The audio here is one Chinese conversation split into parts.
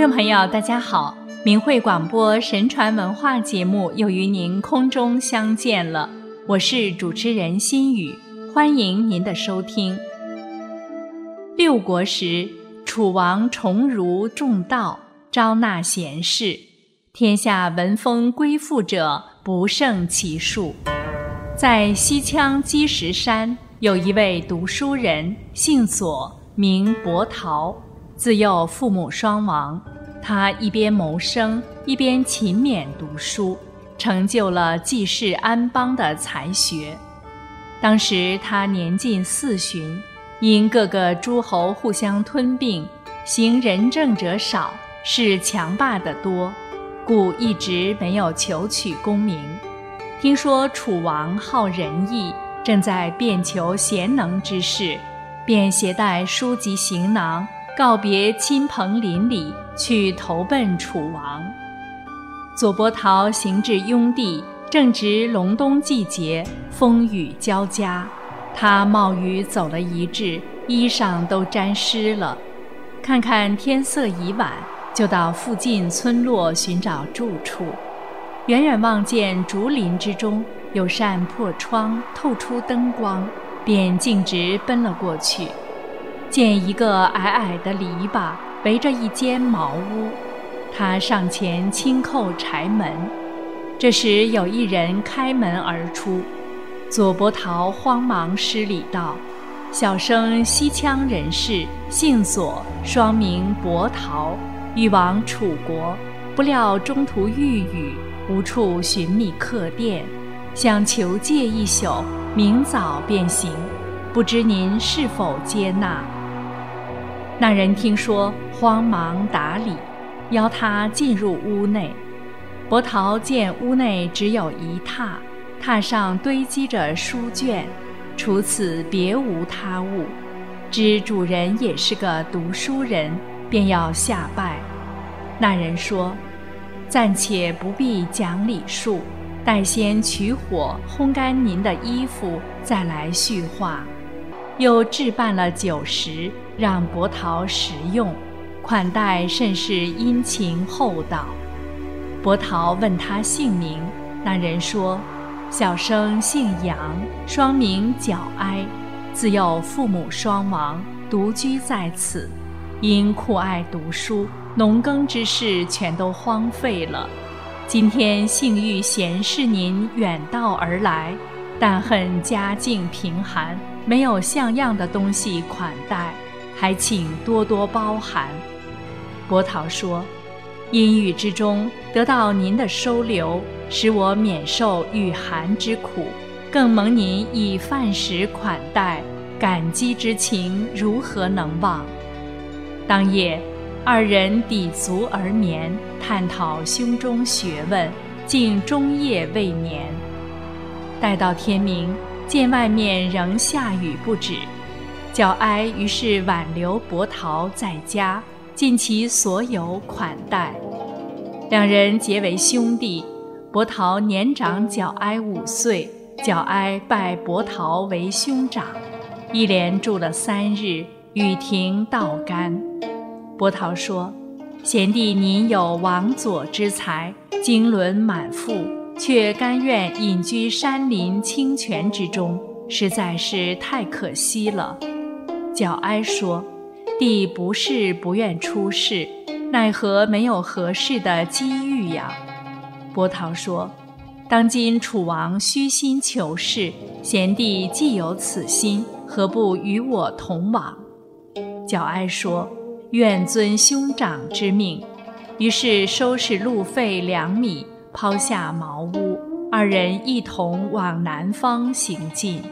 众朋友，大家好！明慧广播神传文化节目又与您空中相见了，我是主持人心雨，欢迎您的收听。六国时，楚王崇儒重道，招纳贤士，天下闻风归附者不胜其数。在西羌积石山，有一位读书人，姓左，名伯陶。自幼父母双亡，他一边谋生，一边勤勉读书，成就了济世安邦的才学。当时他年近四旬，因各个诸侯互相吞并，行仁政者少，是强霸的多，故一直没有求取功名。听说楚王好仁义，正在遍求贤能之士，便携带书籍行囊。告别亲朋邻里，去投奔楚王。左伯桃行至雍地，正值隆冬季节，风雨交加。他冒雨走了一日，衣裳都沾湿了。看看天色已晚，就到附近村落寻找住处。远远望见竹林之中有扇破窗，透出灯光，便径直奔了过去。见一个矮矮的篱笆围着一间茅屋，他上前轻叩柴门。这时有一人开门而出，左伯桃慌忙施礼道：“小生西羌人士，姓左，双名伯桃，欲往楚国，不料中途遇雨，无处寻觅客店，想求借一宿，明早便行，不知您是否接纳？”那人听说，慌忙打理，邀他进入屋内。伯桃见屋内只有一榻，榻上堆积着书卷，除此别无他物。知主人也是个读书人，便要下拜。那人说：“暂且不必讲礼数，待先取火烘干您的衣服，再来叙话。”又置办了酒食。让伯桃食用，款待甚是殷勤厚道。伯桃问他姓名，那人说：“小生姓杨，双名皎哀。自幼父母双亡，独居在此。因酷爱读书，农耕之事全都荒废了。今天幸遇贤士您远道而来，但恨家境贫寒，没有像样的东西款待。”还请多多包涵。波涛说：“阴雨之中得到您的收留，使我免受雨寒之苦，更蒙您以饭食款待，感激之情如何能忘？”当夜，二人抵足而眠，探讨胸中学问，竟终夜未眠。待到天明，见外面仍下雨不止。皎哀于是挽留伯桃在家，尽其所有款待，两人结为兄弟。伯桃年长皎哀五岁，皎哀拜伯桃为兄长。一连住了三日，雨停道干。伯桃说：“贤弟您有王佐之才，经纶满腹，却甘愿隐居山林清泉之中，实在是太可惜了。”角哀说：“弟不是不愿出仕，奈何没有合适的机遇呀？”伯桃说：“当今楚王虚心求是，贤弟既有此心，何不与我同往？”角哀说：“愿遵兄长之命。”于是收拾路费两米，抛下茅屋，二人一同往南方行进。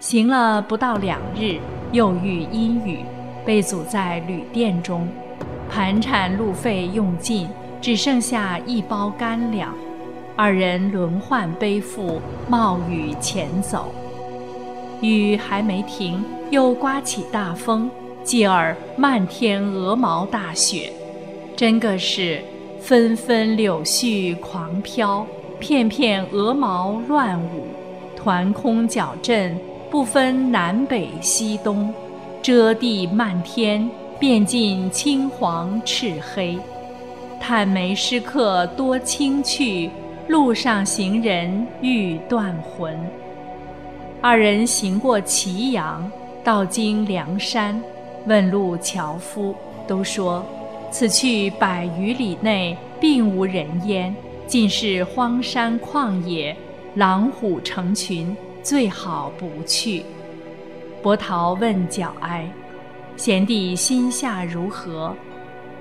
行了不到两日，又遇阴雨，被阻在旅店中，盘缠路费用尽，只剩下一包干粮。二人轮换背负，冒雨前走。雨还没停，又刮起大风，继而漫天鹅毛大雪，真个是纷纷柳絮狂飘，片片鹅毛乱舞，团空搅阵。不分南北西东，遮地漫天，遍尽青黄赤黑。探梅诗客多轻去，路上行人欲断魂。二人行过祁阳，到经梁山，问路樵夫，都说此去百余里内并无人烟，尽是荒山旷野，狼虎成群，最好不去。伯桃问角哀：“贤弟心下如何？”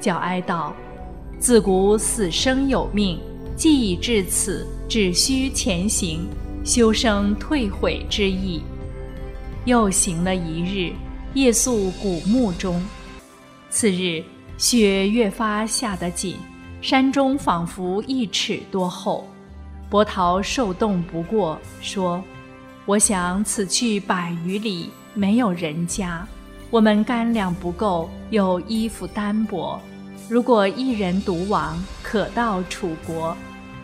角哀道：“自古死生有命，既已至此，只需前行，休生退悔之意。”又行了一日，夜宿古墓中。次日，雪越发下得紧，山中仿佛一尺多厚。伯桃受冻不过，说：“我想此去百余里。”没有人家，我们干粮不够，又衣服单薄。如果一人独往，可到楚国；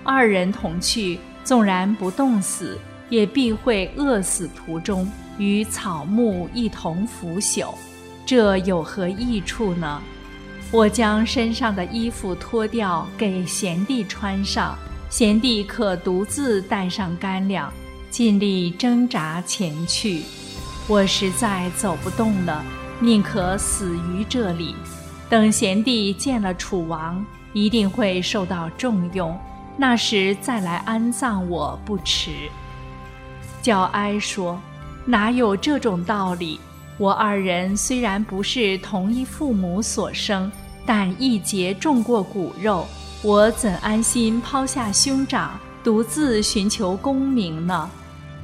二人同去，纵然不冻死，也必会饿死途中，与草木一同腐朽。这有何益处呢？我将身上的衣服脱掉，给贤弟穿上，贤弟可独自带上干粮，尽力挣扎前去。我实在走不动了，宁可死于这里。等贤弟见了楚王，一定会受到重用，那时再来安葬我不迟。焦哀说：“哪有这种道理？我二人虽然不是同一父母所生，但一节种过骨肉，我怎安心抛下兄长，独自寻求功名呢？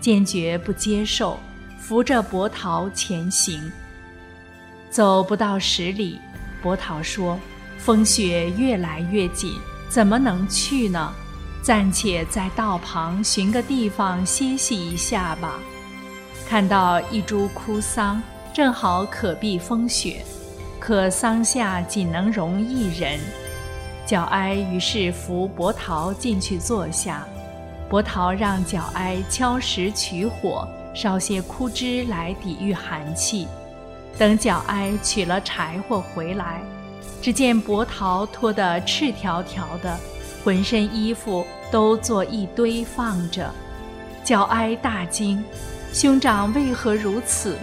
坚决不接受。”扶着伯桃前行，走不到十里，伯桃说：“风雪越来越紧，怎么能去呢？暂且在道旁寻个地方歇息一下吧。”看到一株枯桑，正好可避风雪，可桑下仅能容一人。角哀于是扶伯桃进去坐下，伯桃让角哀敲石取火。烧些枯枝来抵御寒气，等角哀取了柴火回来，只见伯桃脱得赤条条的，浑身衣服都做一堆放着。角哀大惊：“兄长为何如此？”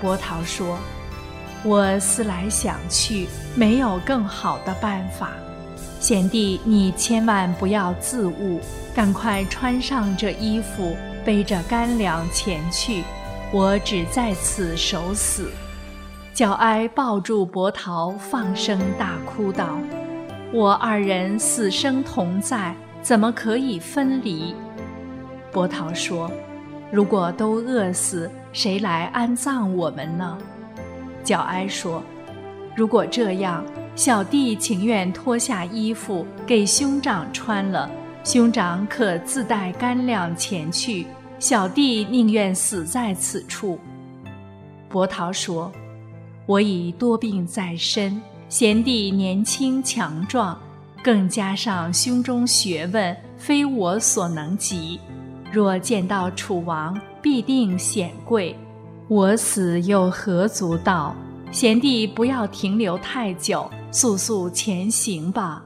伯桃说：“我思来想去，没有更好的办法。贤弟，你千万不要自误，赶快穿上这衣服。”背着干粮前去，我只在此守死。角哀抱住伯桃，放声大哭道：“我二人死生同在，怎么可以分离？”伯桃说：“如果都饿死，谁来安葬我们呢？”角哀说：“如果这样，小弟情愿脱下衣服给兄长穿了。”兄长可自带干粮前去，小弟宁愿死在此处。伯桃说：“我已多病在身，贤弟年轻强壮，更加上胸中学问非我所能及。若见到楚王，必定显贵。我死又何足道？贤弟不要停留太久，速速前行吧。”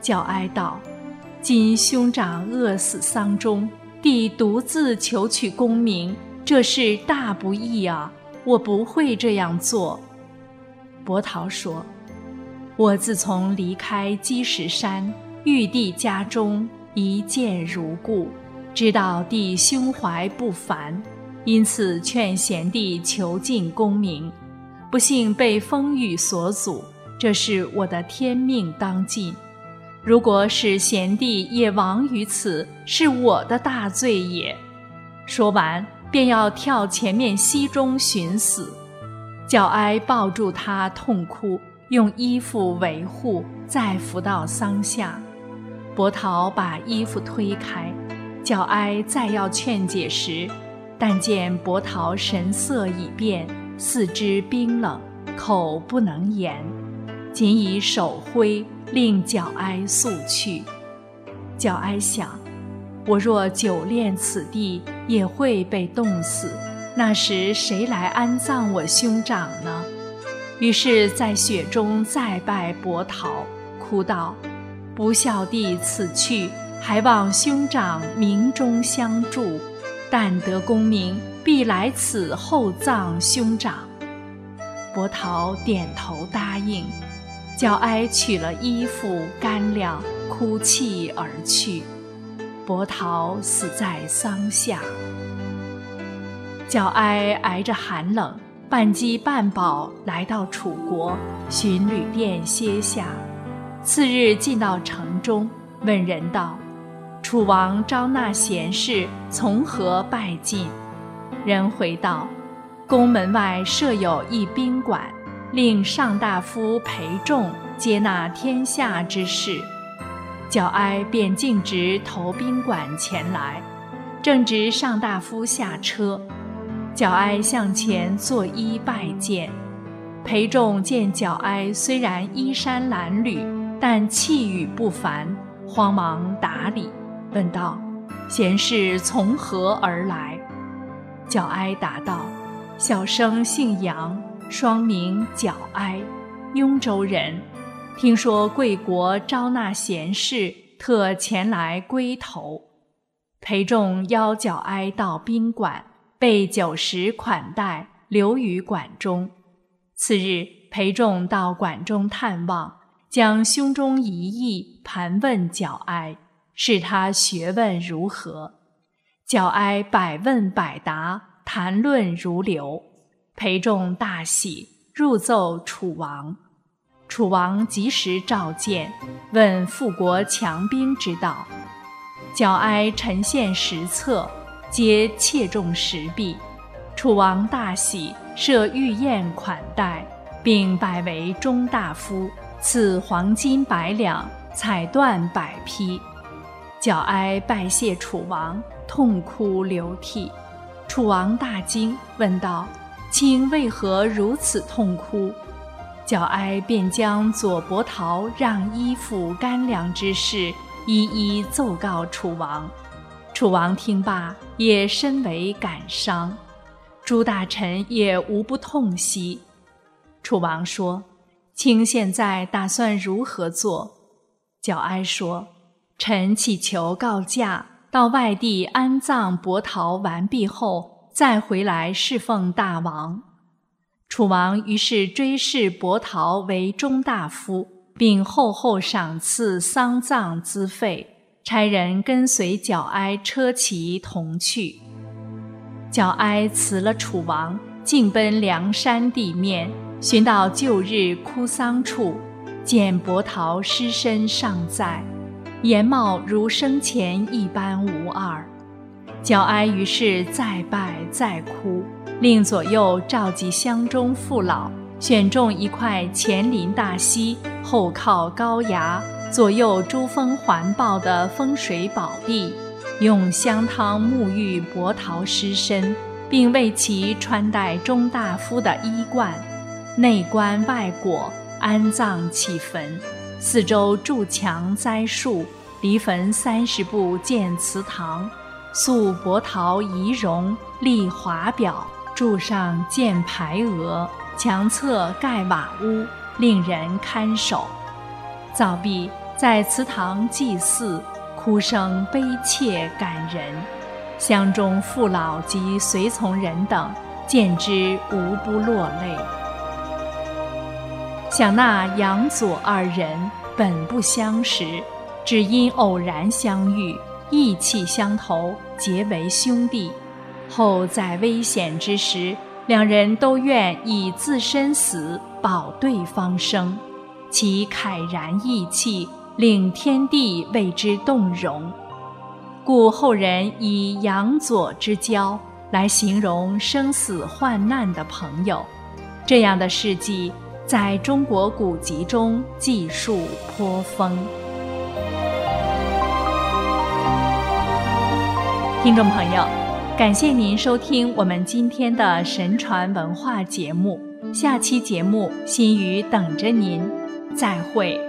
叫哀道。今兄长饿死丧中，弟独自求取功名，这是大不义啊！我不会这样做。伯桃说：“我自从离开积石山，玉帝家中一见如故，知道弟胸怀不凡，因此劝贤弟求进功名。不幸被风雨所阻，这是我的天命当尽。”如果使贤弟也亡于此，是我的大罪也。说完，便要跳前面溪中寻死。角哀抱住他痛哭，用衣服维护，再扶到桑下。伯桃把衣服推开，角哀再要劝解时，但见伯桃神色已变，四肢冰冷，口不能言，仅以手挥。令角哀速去。角哀想：我若久恋此地，也会被冻死。那时谁来安葬我兄长呢？于是，在雪中再拜伯桃，哭道：“不孝弟此去，还望兄长冥中相助。但得功名，必来此厚葬兄长。”伯桃点头答应，角哀取了衣服干粮，哭泣而去。伯桃死在桑下。角哀挨着寒冷。半饥半饱，来到楚国，寻旅店歇下。次日进到城中，问人道：“楚王招纳贤士，从何拜进？”人回道：“宫门外设有一宾馆，令上大夫陪仲接纳天下之士。”角哀便径直投宾馆前来，正值上大夫下车。角哀向前作揖拜见，裴仲见角哀虽然衣衫褴褛，但气宇不凡，慌忙答礼，问道：“贤士从何而来？”角哀答道：“小生姓杨，双名角哀，雍州人。听说贵国招纳贤士，特前来归投。”裴仲邀角哀到宾馆。备酒食款待，留于馆中。次日，裴仲到馆中探望，将胸中疑义盘问角哀，试他学问如何。角哀百问百答，谈论如流。裴仲大喜，入奏楚王。楚王及时召见，问复国强兵之道。角哀陈现实策。皆切中时弊，楚王大喜，设御宴款待，并拜为中大夫，赐黄金百两，彩缎百匹。角哀拜谢楚王，痛哭流涕。楚王大惊，问道：“卿为何如此痛哭？”角哀便将左伯桃让衣服干粮之事一一奏告楚王。楚王听罢，也深为感伤，诸大臣也无不痛惜。楚王说：“卿现在打算如何做？”角哀说：“臣祈求告假，到外地安葬伯桃完毕后，再回来侍奉大王。”楚王于是追谥伯陶为中大夫，并厚厚赏赐丧葬资费。差人跟随角哀车骑同去。角哀辞了楚王，径奔梁山地面，寻到旧日哭丧处，见伯桃尸身尚在，颜貌如生前一般无二。角哀于是再拜再哭，令左右召集乡中父老，选中一块前临大溪，后靠高崖。左右珠峰环抱的风水宝地，用香汤沐浴伯桃尸身，并为其穿戴中大夫的衣冠，内棺外椁，安葬起坟。四周筑墙栽树，离坟三十步建祠堂，塑伯桃仪容，立华表，柱上建牌额，墙侧盖瓦屋，令人看守。造毕。在祠堂祭祀，哭声悲切感人，乡中父老及随从人等见之无不落泪。想那杨左二人本不相识，只因偶然相遇，意气相投，结为兄弟。后在危险之时，两人都愿以自身死保对方生，其慨然义气。令天地为之动容，故后人以杨左之交来形容生死患难的朋友。这样的事迹在中国古籍中记述颇丰。听众朋友，感谢您收听我们今天的神传文化节目。下期节目，心语等着您，再会。